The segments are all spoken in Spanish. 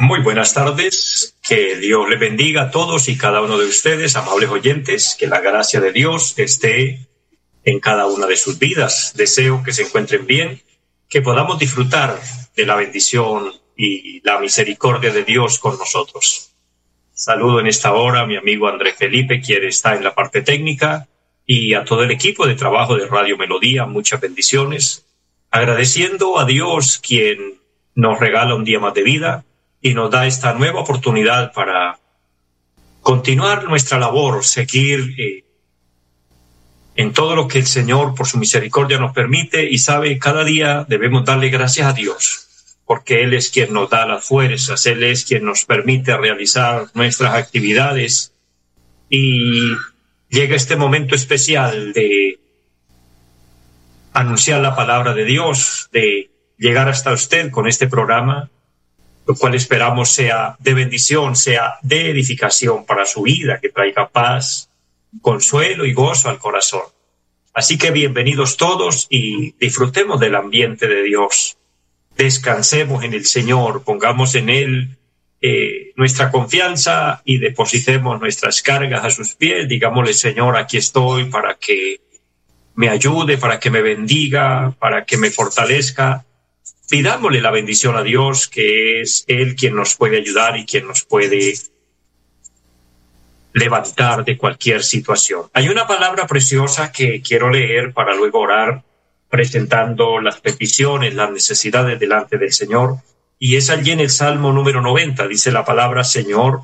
Muy buenas tardes, que Dios le bendiga a todos y cada uno de ustedes, amables oyentes, que la gracia de Dios esté en cada una de sus vidas. Deseo que se encuentren bien, que podamos disfrutar de la bendición y la misericordia de Dios con nosotros. Saludo en esta hora a mi amigo Andrés Felipe, quien está en la parte técnica, y a todo el equipo de trabajo de Radio Melodía, muchas bendiciones, agradeciendo a Dios quien nos regala un día más de vida, y nos da esta nueva oportunidad para continuar nuestra labor, seguir eh, en todo lo que el Señor por su misericordia nos permite. Y sabe, cada día debemos darle gracias a Dios, porque Él es quien nos da las fuerzas, Él es quien nos permite realizar nuestras actividades. Y llega este momento especial de anunciar la palabra de Dios, de llegar hasta usted con este programa lo cual esperamos sea de bendición, sea de edificación para su vida, que traiga paz, consuelo y gozo al corazón. Así que bienvenidos todos y disfrutemos del ambiente de Dios. Descansemos en el Señor, pongamos en Él eh, nuestra confianza y depositemos nuestras cargas a sus pies. Digámosle, Señor, aquí estoy para que me ayude, para que me bendiga, para que me fortalezca pidámosle la bendición a Dios, que es Él quien nos puede ayudar y quien nos puede levantar de cualquier situación. Hay una palabra preciosa que quiero leer para luego orar, presentando las peticiones, las necesidades delante del Señor. Y es allí en el Salmo número 90, dice la palabra Señor,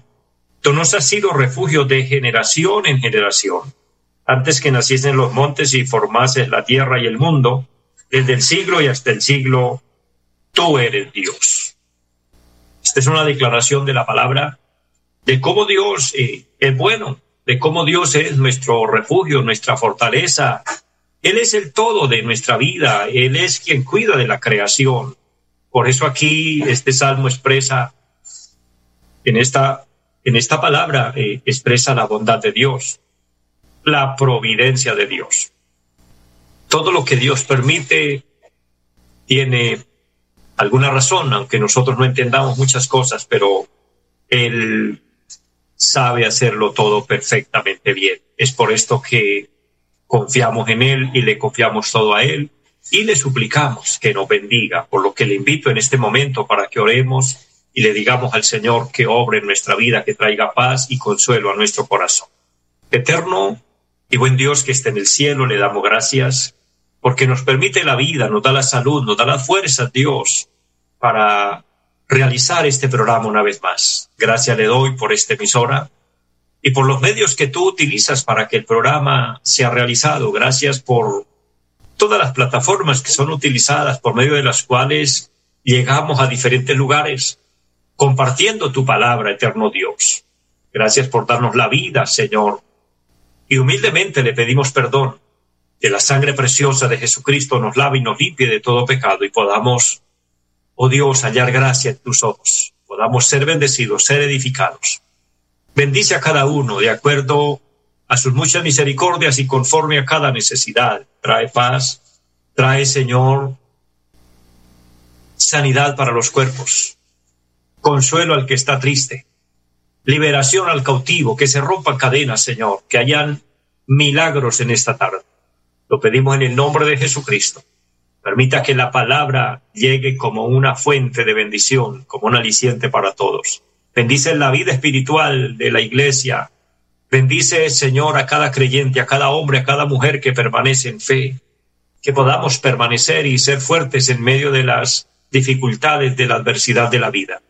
tú nos has sido refugio de generación en generación. Antes que naciesen los montes y formases la tierra y el mundo, desde el siglo y hasta el siglo tú eres Dios. Esta es una declaración de la palabra de cómo Dios eh, es bueno, de cómo Dios es nuestro refugio, nuestra fortaleza. Él es el todo de nuestra vida, Él es quien cuida de la creación. Por eso aquí este salmo expresa, en esta, en esta palabra, eh, expresa la bondad de Dios, la providencia de Dios. Todo lo que Dios permite tiene alguna razón, aunque nosotros no entendamos muchas cosas, pero Él sabe hacerlo todo perfectamente bien. Es por esto que confiamos en Él y le confiamos todo a Él y le suplicamos que nos bendiga, por lo que le invito en este momento para que oremos y le digamos al Señor que obre en nuestra vida, que traiga paz y consuelo a nuestro corazón. Eterno y buen Dios que esté en el cielo, le damos gracias porque nos permite la vida, nos da la salud, nos da la fuerza, Dios, para realizar este programa una vez más. Gracias le doy por esta emisora y por los medios que tú utilizas para que el programa sea realizado. Gracias por todas las plataformas que son utilizadas por medio de las cuales llegamos a diferentes lugares compartiendo tu palabra, eterno Dios. Gracias por darnos la vida, Señor. Y humildemente le pedimos perdón que la sangre preciosa de Jesucristo nos lave y nos limpie de todo pecado y podamos, oh Dios, hallar gracia en tus ojos, podamos ser bendecidos, ser edificados. Bendice a cada uno de acuerdo a sus muchas misericordias y conforme a cada necesidad. Trae paz, trae, Señor, sanidad para los cuerpos, consuelo al que está triste, liberación al cautivo, que se rompan cadenas, Señor, que hayan milagros en esta tarde. Lo pedimos en el nombre de Jesucristo. Permita que la palabra llegue como una fuente de bendición, como un aliciente para todos. Bendice la vida espiritual de la iglesia. Bendice, Señor, a cada creyente, a cada hombre, a cada mujer que permanece en fe. Que podamos permanecer y ser fuertes en medio de las dificultades de la adversidad de la vida.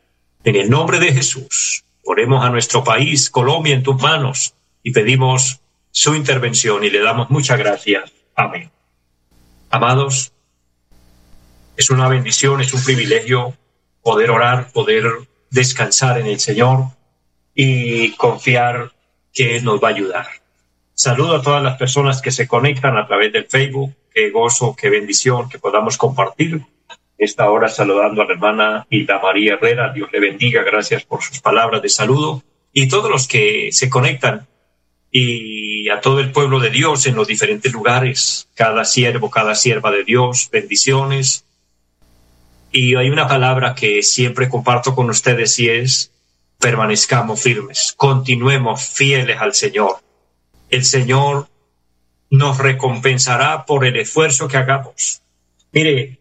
En el nombre de Jesús, ponemos a nuestro país, Colombia, en tus manos y pedimos su intervención y le damos muchas gracias Amén. Amados, es una bendición, es un privilegio poder orar, poder descansar en el Señor y confiar que Él nos va a ayudar. Saludo a todas las personas que se conectan a través del Facebook. Qué gozo, qué bendición que podamos compartir esta hora saludando a la hermana Hilda María Herrera. Dios le bendiga. Gracias por sus palabras de saludo. Y todos los que se conectan y a todo el pueblo de Dios en los diferentes lugares, cada siervo, cada sierva de Dios, bendiciones. Y hay una palabra que siempre comparto con ustedes y es permanezcamos firmes, continuemos fieles al Señor. El Señor nos recompensará por el esfuerzo que hagamos. Mire,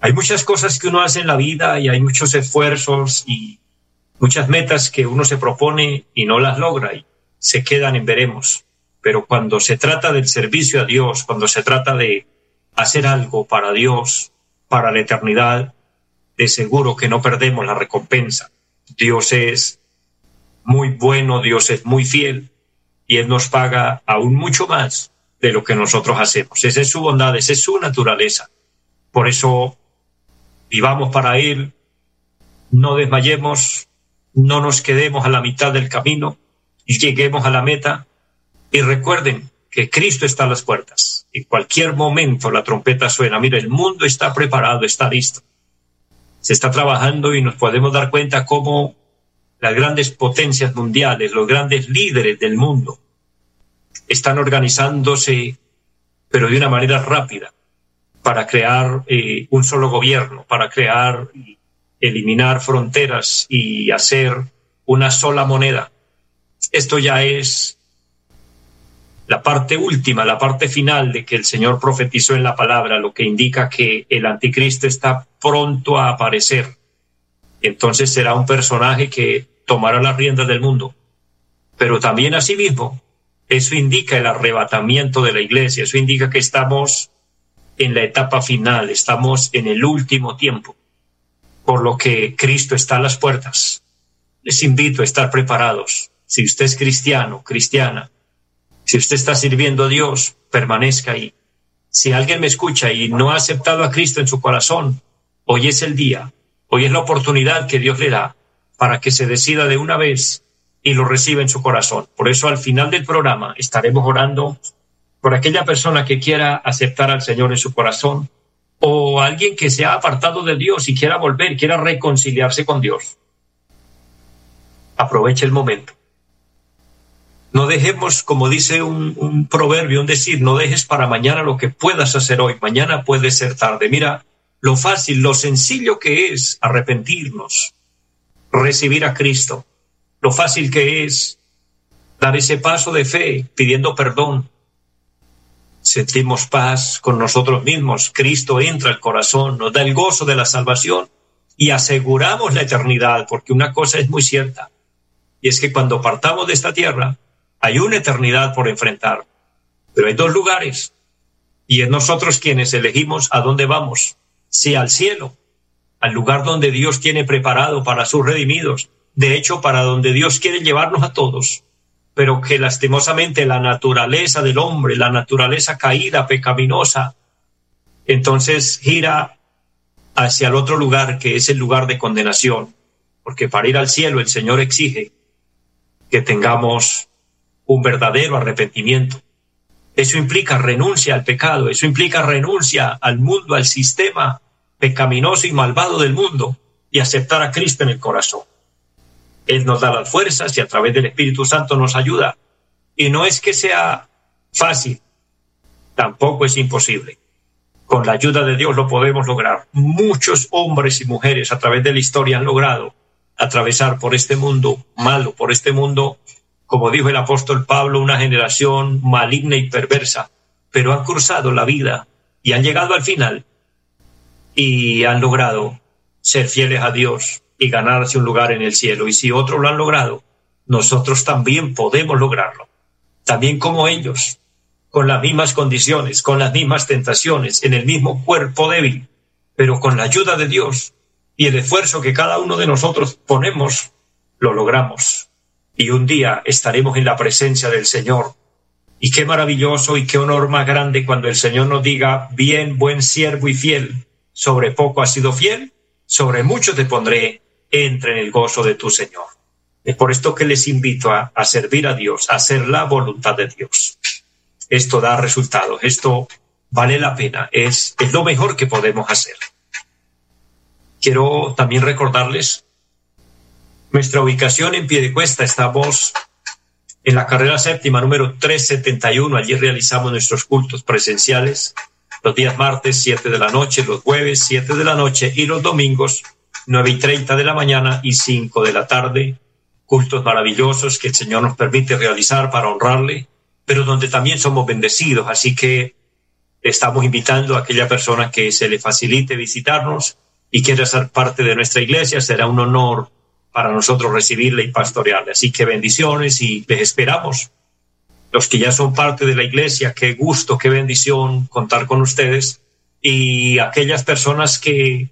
hay muchas cosas que uno hace en la vida y hay muchos esfuerzos y muchas metas que uno se propone y no las logra y se quedan en veremos. Pero cuando se trata del servicio a Dios, cuando se trata de hacer algo para Dios, para la eternidad, de seguro que no perdemos la recompensa. Dios es muy bueno, Dios es muy fiel y Él nos paga aún mucho más de lo que nosotros hacemos. Esa es su bondad, esa es su naturaleza. Por eso vivamos para Él, no desmayemos, no nos quedemos a la mitad del camino y lleguemos a la meta. Y recuerden que Cristo está a las puertas. En cualquier momento la trompeta suena. Mira, el mundo está preparado, está listo. Se está trabajando y nos podemos dar cuenta cómo las grandes potencias mundiales, los grandes líderes del mundo, están organizándose, pero de una manera rápida, para crear eh, un solo gobierno, para crear, eliminar fronteras y hacer una sola moneda. Esto ya es la parte última, la parte final de que el Señor profetizó en la palabra, lo que indica que el anticristo está pronto a aparecer. Entonces será un personaje que tomará las riendas del mundo. Pero también asimismo, eso indica el arrebatamiento de la iglesia, eso indica que estamos en la etapa final, estamos en el último tiempo, por lo que Cristo está a las puertas. Les invito a estar preparados. Si usted es cristiano, cristiana, si usted está sirviendo a Dios, permanezca ahí. Si alguien me escucha y no ha aceptado a Cristo en su corazón, hoy es el día, hoy es la oportunidad que Dios le da para que se decida de una vez y lo reciba en su corazón. Por eso al final del programa estaremos orando por aquella persona que quiera aceptar al Señor en su corazón o alguien que se ha apartado de Dios y quiera volver, quiera reconciliarse con Dios. Aproveche el momento. No dejemos, como dice un, proverbio, un decir, no dejes para mañana lo que puedas hacer hoy. Mañana puede ser tarde. Mira lo fácil, lo sencillo que es arrepentirnos, recibir a Cristo, lo fácil que es dar ese paso de fe pidiendo perdón, sentimos paz con nosotros mismos, Cristo entra al corazón, nos da el gozo de la salvación y aseguramos la eternidad, porque una cosa es muy cierta, y es que cuando partamos de esta tierra, hay una eternidad por enfrentar, pero hay dos lugares, y es nosotros quienes elegimos a dónde vamos, si al cielo, al lugar donde Dios tiene preparado para sus redimidos, de hecho para donde Dios quiere llevarnos a todos, pero que lastimosamente la naturaleza del hombre, la naturaleza caída, pecaminosa, entonces gira hacia el otro lugar que es el lugar de condenación, porque para ir al cielo el Señor exige que tengamos un verdadero arrepentimiento. Eso implica renuncia al pecado, eso implica renuncia al mundo, al sistema pecaminoso y malvado del mundo y aceptar a Cristo en el corazón. Él nos da las fuerzas y a través del Espíritu Santo nos ayuda. Y no es que sea fácil, tampoco es imposible. Con la ayuda de Dios lo podemos lograr. Muchos hombres y mujeres a través de la historia han logrado atravesar por este mundo malo, por este mundo, como dijo el apóstol Pablo, una generación maligna y perversa, pero han cruzado la vida y han llegado al final y han logrado ser fieles a Dios, y ganarse un lugar en el cielo. Y si otros lo han logrado, nosotros también podemos lograrlo. También como ellos, con las mismas condiciones, con las mismas tentaciones, en el mismo cuerpo débil, pero con la ayuda de Dios y el esfuerzo que cada uno de nosotros ponemos, lo logramos. Y un día estaremos en la presencia del Señor. Y qué maravilloso y qué honor más grande cuando el Señor nos diga, bien, buen siervo y fiel, sobre poco has sido fiel, sobre mucho te pondré, entre en el gozo de tu Señor. Es por esto que les invito a, servir a Dios, a hacer la voluntad de Dios. Esto da resultados, esto vale la pena, es lo mejor que podemos hacer. Quiero también recordarles nuestra ubicación en pie de cuesta. Estamos en la carrera séptima número 371. Allí realizamos nuestros cultos presenciales los días martes 7 de la noche, los jueves 7 de la noche y los domingos 9 y 30 de la mañana y 5 de la tarde. Cultos maravillosos que el Señor nos permite realizar para honrarle, pero donde también somos bendecidos. Así que estamos invitando a aquella persona que se le facilite visitarnos y quiera ser parte de nuestra iglesia. Será un honor para nosotros recibirle y pastorearle. Así que bendiciones y les esperamos. Los que ya son parte de la iglesia, qué gusto, qué bendición contar con ustedes. Y aquellas personas que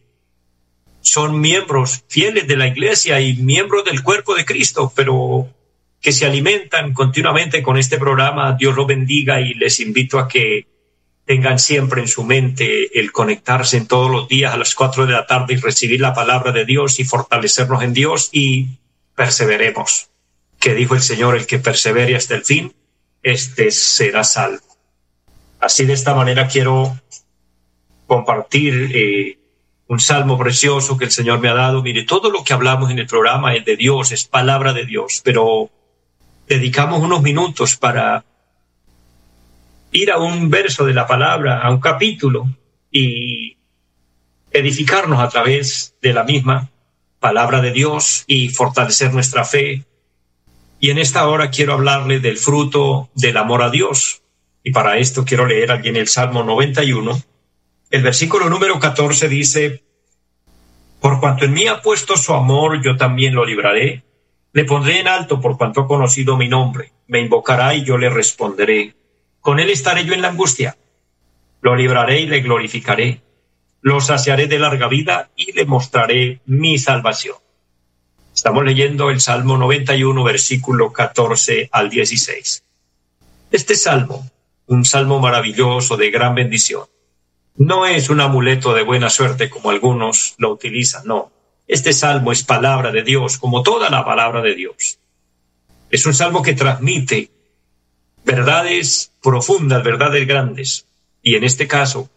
son miembros fieles de la iglesia y miembros del cuerpo de Cristo, pero que se alimentan continuamente con este programa, Dios los bendiga y les invito a que tengan siempre en su mente el conectarse en todos los días a las cuatro de la tarde y recibir la palabra de Dios y fortalecernos en Dios y perseveremos. Que dijo el Señor, el que persevere hasta el fin, este será salvo. Así de esta manera quiero compartir eh, un salmo precioso que el Señor me ha dado. Mire, todo lo que hablamos en el programa es de Dios, es palabra de Dios, pero dedicamos unos minutos para ir a un verso de la palabra, a un capítulo y edificarnos a través de la misma palabra de Dios y fortalecer nuestra fe. Y en esta hora quiero hablarle del fruto del amor a Dios. Y para esto quiero leer aquí en el Salmo 91. El versículo número 14 dice, Por cuanto en mí ha puesto su amor, yo también lo libraré. Le pondré en alto por cuanto ha conocido mi nombre. Me invocará y yo le responderé. Con él estaré yo en la angustia. Lo libraré y le glorificaré. Lo saciaré de larga vida y le mostraré mi salvación. Estamos leyendo el Salmo 91, versículo 14 al 16. Este salmo, un salmo maravilloso de gran bendición, no es un amuleto de buena suerte como algunos lo utilizan, no. Este salmo es palabra de Dios, como toda la palabra de Dios. Es un salmo que transmite verdades profundas, verdades grandes, y en este caso,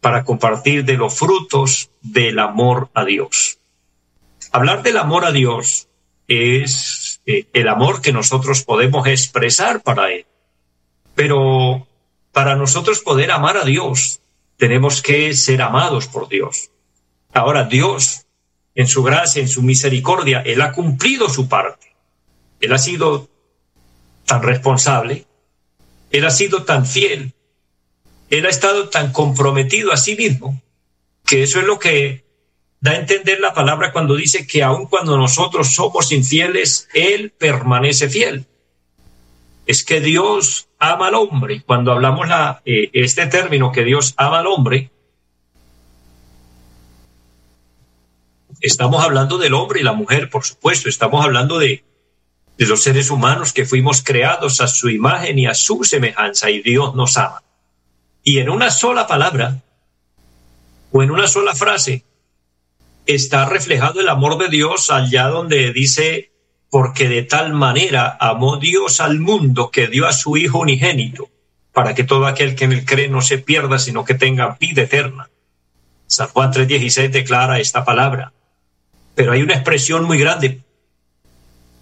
para compartir de los frutos del amor a Dios. Hablar del amor a Dios es eh, el amor que nosotros podemos expresar para Él. Pero para nosotros poder amar a Dios, tenemos que ser amados por Dios. Ahora, Dios, en su gracia, en su misericordia, Él ha cumplido su parte. Él ha sido tan responsable él ha sido tan fiel, Él ha estado tan comprometido a sí mismo, que eso es lo que da a entender la palabra cuando dice que aun cuando nosotros somos infieles, Él permanece fiel. Es que Dios ama al hombre. Cuando hablamos la, eh, este término que Dios ama al hombre, estamos hablando del hombre y la mujer, por supuesto, estamos hablando de, de los seres humanos que fuimos creados a su imagen y a su semejanza y Dios nos ama. Y en una sola palabra o en una sola frase está reflejado el amor de Dios allá donde dice, porque de tal manera amó Dios al mundo que dio a su Hijo unigénito, para que todo aquel que en él cree no se pierda, sino que tenga vida eterna. San Juan 3:16 declara esta palabra. Pero hay una expresión muy grande,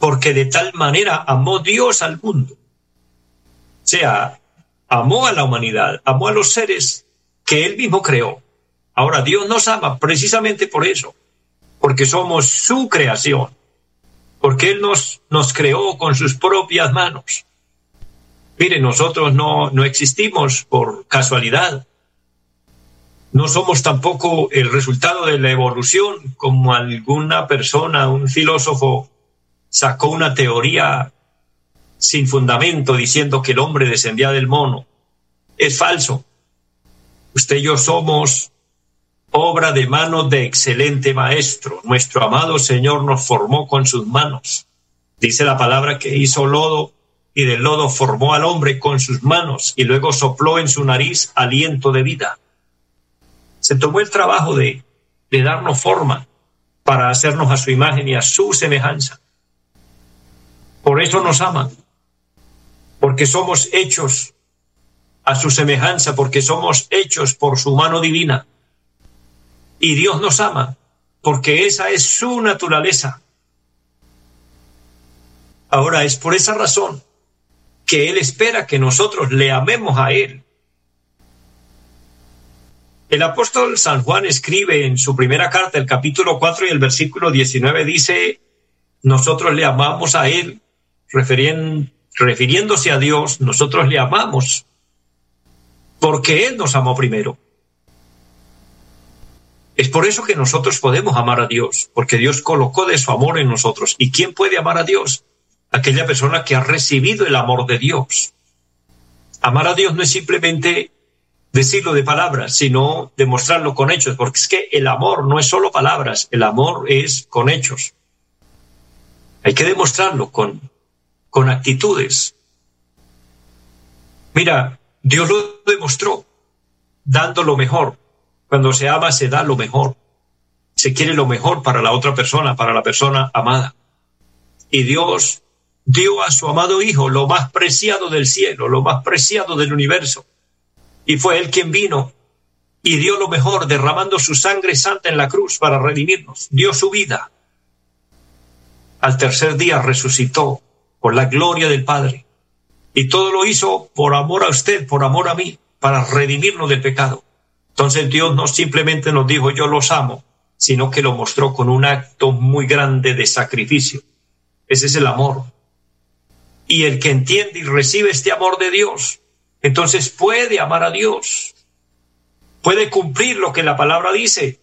porque de tal manera amó Dios al mundo. O sea, amó a la humanidad, amó a los seres que él mismo creó. Ahora, Dios nos ama precisamente por eso, porque somos su creación, porque Él nos, nos creó con sus propias manos. Mire, nosotros no, no existimos por casualidad. No somos tampoco el resultado de la evolución, como alguna persona, un filósofo sacó una teoría sin fundamento diciendo que el hombre descendía del mono. Es falso. Usted y yo somos obra de manos de excelente maestro. Nuestro amado Señor nos formó con sus manos. Dice la palabra que hizo lodo y del lodo formó al hombre con sus manos y luego sopló en su nariz aliento de vida. Se tomó el trabajo de, de darnos forma para hacernos a su imagen y a su semejanza. Por eso nos ama, porque somos hechos a su semejanza, porque somos hechos por su mano divina. Y Dios nos ama, porque esa es su naturaleza. Ahora es por esa razón que Él espera que nosotros le amemos a Él. El apóstol San Juan escribe en su primera carta, el capítulo 4 y el versículo 19, dice, nosotros le amamos a Él, refiriéndose a Dios, nosotros le amamos porque Él nos amó primero. Es por eso que nosotros podemos amar a Dios, porque Dios colocó de su amor en nosotros. ¿Y quién puede amar a Dios? Aquella persona que ha recibido el amor de Dios. Amar a Dios no es simplemente decirlo de palabras, sino demostrarlo con hechos, porque es que el amor no es solo palabras, el amor es con hechos. Hay que demostrarlo con, con actitudes. Mira, Dios lo demostró dando lo mejor. Cuando se ama, se da lo mejor. Se quiere lo mejor para la otra persona, para la persona amada. Y Dios dio a su amado Hijo lo más preciado del cielo, lo más preciado del universo. Y fue Él quien vino y dio lo mejor, derramando su sangre santa en la cruz para redimirnos. Dio su vida. Al tercer día resucitó por la gloria del Padre. Y todo lo hizo por amor a usted, por amor a mí, para redimirnos del pecado. Entonces Dios no simplemente nos dijo yo los amo, sino que lo mostró con un acto muy grande de sacrificio. Ese es el amor. Y el que entiende y recibe este amor de Dios, entonces puede amar a Dios, puede cumplir lo que la palabra dice.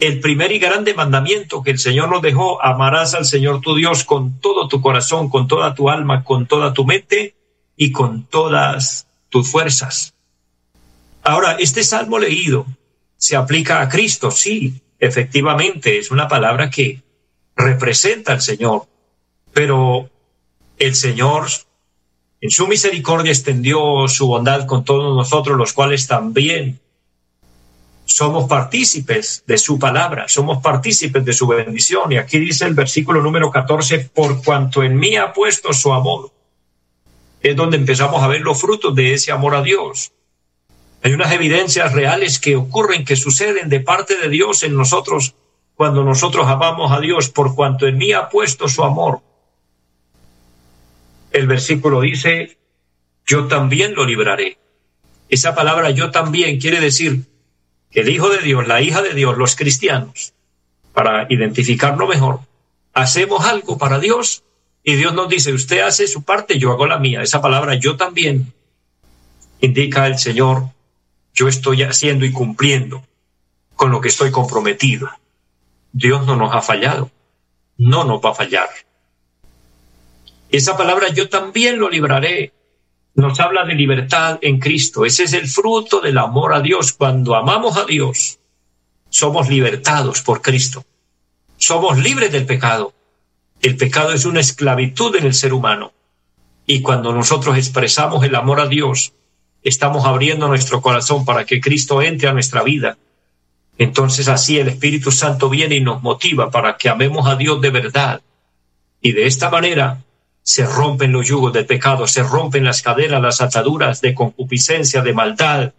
El primer y grande mandamiento que el Señor nos dejó, amarás al Señor tu Dios con todo tu corazón, con toda tu alma, con toda tu mente y con todas tus fuerzas. Ahora, este salmo leído se aplica a Cristo, sí, efectivamente, es una palabra que representa al Señor, pero el Señor en su misericordia extendió su bondad con todos nosotros, los cuales también somos partícipes de su palabra, somos partícipes de su bendición. Y aquí dice el versículo número 14, por cuanto en mí ha puesto su amor es donde empezamos a ver los frutos de ese amor a Dios. Hay unas evidencias reales que ocurren, que suceden de parte de Dios en nosotros cuando nosotros amamos a Dios, por cuanto en mí ha puesto su amor. El versículo dice, yo también lo libraré. Esa palabra yo también quiere decir el Hijo de Dios, la hija de Dios, los cristianos, para identificarlo mejor, hacemos algo para Dios y Dios nos dice, usted hace su parte, yo hago la mía. Esa palabra yo también indica el Señor, yo estoy haciendo y cumpliendo con lo que estoy comprometido. Dios no nos ha fallado, no nos va a fallar. Esa palabra yo también lo libraré. Nos habla de libertad en Cristo. Ese es el fruto del amor a Dios. Cuando amamos a Dios, somos libertados por Cristo. Somos libres del pecado. El pecado es una esclavitud en el ser humano. Y cuando nosotros expresamos el amor a Dios, estamos abriendo nuestro corazón para que Cristo entre a nuestra vida. Entonces así el Espíritu Santo viene y nos motiva para que amemos a Dios de verdad. Y de esta manera se rompen los yugos del pecado, se rompen las cadenas, las ataduras de concupiscencia, de maldad.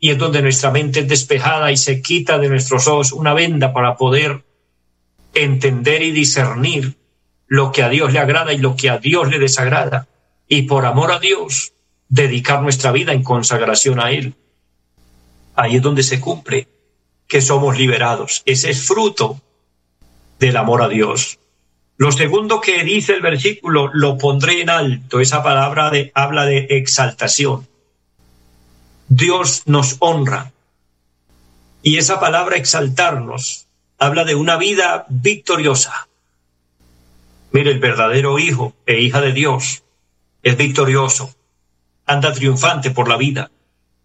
Y es donde nuestra mente es despejada y se quita de nuestros ojos una venda para poder entender y discernir lo que a Dios le agrada y lo que a Dios le desagrada. Y por amor a Dios, dedicar nuestra vida en consagración a Él. Ahí es donde se cumple que somos liberados. Ese es fruto del amor a Dios. Lo segundo que dice el versículo, lo pondré en alto. Esa palabra de, habla de exaltación. Dios nos honra. Y esa palabra exaltarnos habla de una vida victoriosa. Mire, el verdadero hijo e hija de Dios es victorioso, anda triunfante por la vida.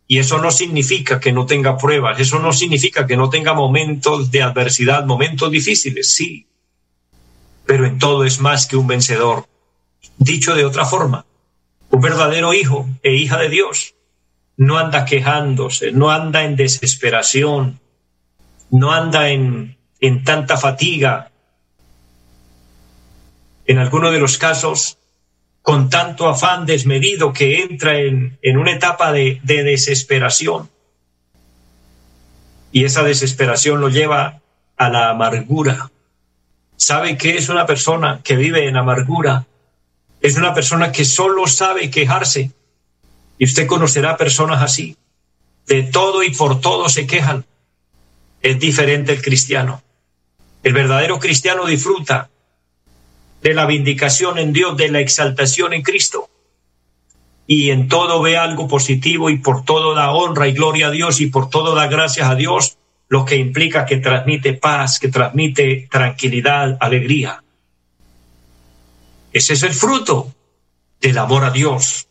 Y eso no significa que no tenga pruebas, eso no significa que no tenga momentos de adversidad, momentos difíciles, sí. Pero en todo es más que un vencedor. Dicho de otra forma, un verdadero hijo e hija de Dios no anda quejándose, no anda en desesperación, no anda en, en tanta fatiga, en algunos de los casos con tanto afán desmedido que entra en, una etapa de, de desesperación. Y esa desesperación lo lleva a la amargura. ¿Sabe qué es una persona que vive en amargura? Es una persona que solo sabe quejarse. Y usted conocerá personas así. De todo y por todo se quejan. Es diferente el cristiano. El verdadero cristiano disfruta de la vindicación en Dios, de la exaltación en Cristo. Y en todo ve algo positivo y por todo da honra y gloria a Dios y por todo da gracias a Dios, lo que implica que transmite paz, que transmite tranquilidad, alegría. Ese es el fruto del amor a Dios.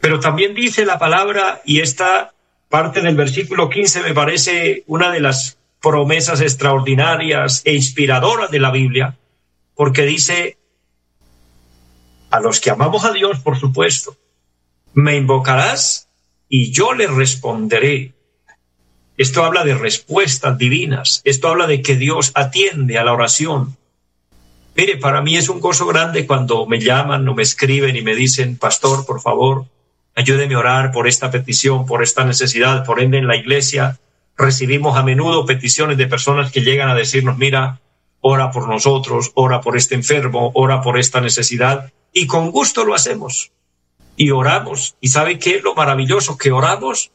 Pero también dice la palabra, y esta parte del versículo 15 me parece una de las promesas extraordinarias e inspiradoras de la Biblia, porque dice, a los que amamos a Dios, por supuesto, me invocarás y yo le responderé. Esto habla de respuestas divinas, esto habla de que Dios atiende a la oración. Mire, para mí es un gozo grande cuando me llaman o me escriben y me dicen, pastor, por favor, ayúdeme a orar por esta petición, por esta necesidad. Por ende, en la iglesia recibimos a menudo peticiones de personas que llegan a decirnos, mira, ora por nosotros, ora por este enfermo, ora por esta necesidad y con gusto lo hacemos. Y oramos. ¿Y sabe qué lo maravilloso? Que oramos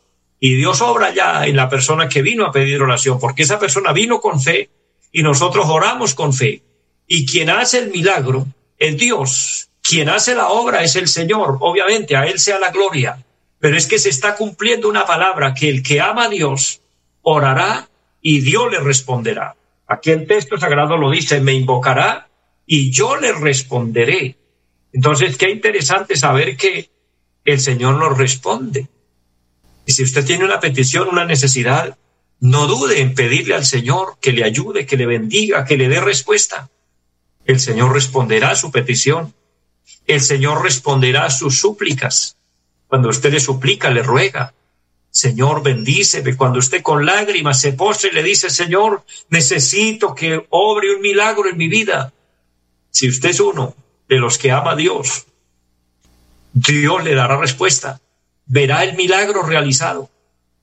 y Dios obra ya en la persona que vino a pedir oración, porque esa persona vino con fe y nosotros oramos con fe. Y quien hace el milagro es Dios. Quien hace la obra es el Señor. Obviamente, a Él sea la gloria. Pero es que se está cumpliendo una palabra que el que ama a Dios orará y Dios le responderá. Aquí el texto sagrado lo dice, me invocará y yo le responderé. Entonces, qué interesante saber que el Señor nos responde. Y si usted tiene una petición, una necesidad, no dude en pedirle al Señor que le ayude, que le bendiga, que le dé respuesta. El Señor responderá a su petición. El Señor responderá a sus súplicas. Cuando usted le suplica, le ruega. Señor, bendíceme. Cuando usted con lágrimas se postre y le dice, Señor, necesito que obre un milagro en mi vida. Si usted es uno de los que ama a Dios, Dios le dará respuesta, verá el milagro realizado,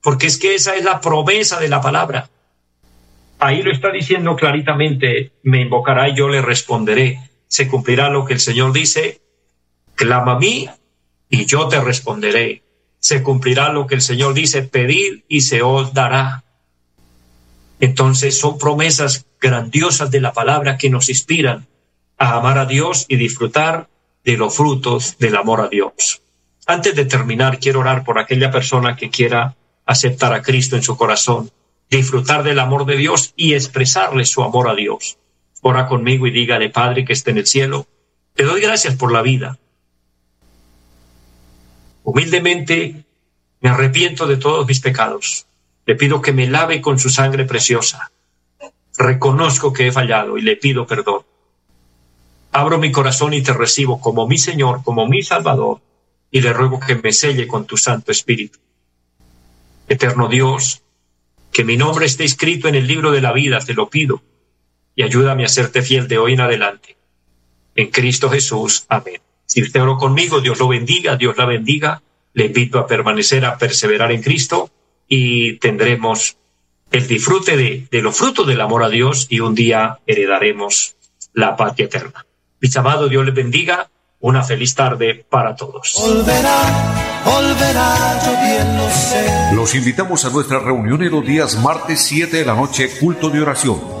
porque es que esa es la promesa de la palabra. Ahí lo está diciendo claritamente, me invocará y yo le responderé. Se cumplirá lo que el Señor dice, clama a mí y yo te responderé. Se cumplirá lo que el Señor dice, pedir y se os dará. Entonces son promesas grandiosas de la palabra que nos inspiran a amar a Dios y disfrutar de los frutos del amor a Dios. Antes de terminar, quiero orar por aquella persona que quiera aceptar a Cristo en su corazón, disfrutar del amor de Dios y expresarle su amor a Dios. Ora conmigo y dígale, Padre que esté en el cielo, te doy gracias por la vida. Humildemente me arrepiento de todos mis pecados. Le pido que me lave con su sangre preciosa. Reconozco que he fallado y le pido perdón abro mi corazón y te recibo como mi Señor, como mi Salvador, y le ruego que me selle con tu Santo Espíritu. Eterno Dios, que mi nombre esté escrito en el libro de la vida, te lo pido, y ayúdame a serte fiel de hoy en adelante. En Cristo Jesús. Amén. Si usted oró conmigo, Dios lo bendiga, Dios la bendiga. Le invito a permanecer, a perseverar en Cristo y tendremos el disfrute de, los frutos del amor a Dios y un día heredaremos la patria eterna. Mis amados, Dios les bendiga. Una feliz tarde para todos. Los invitamos a nuestra reunión en los días martes 7 de la noche, culto de oración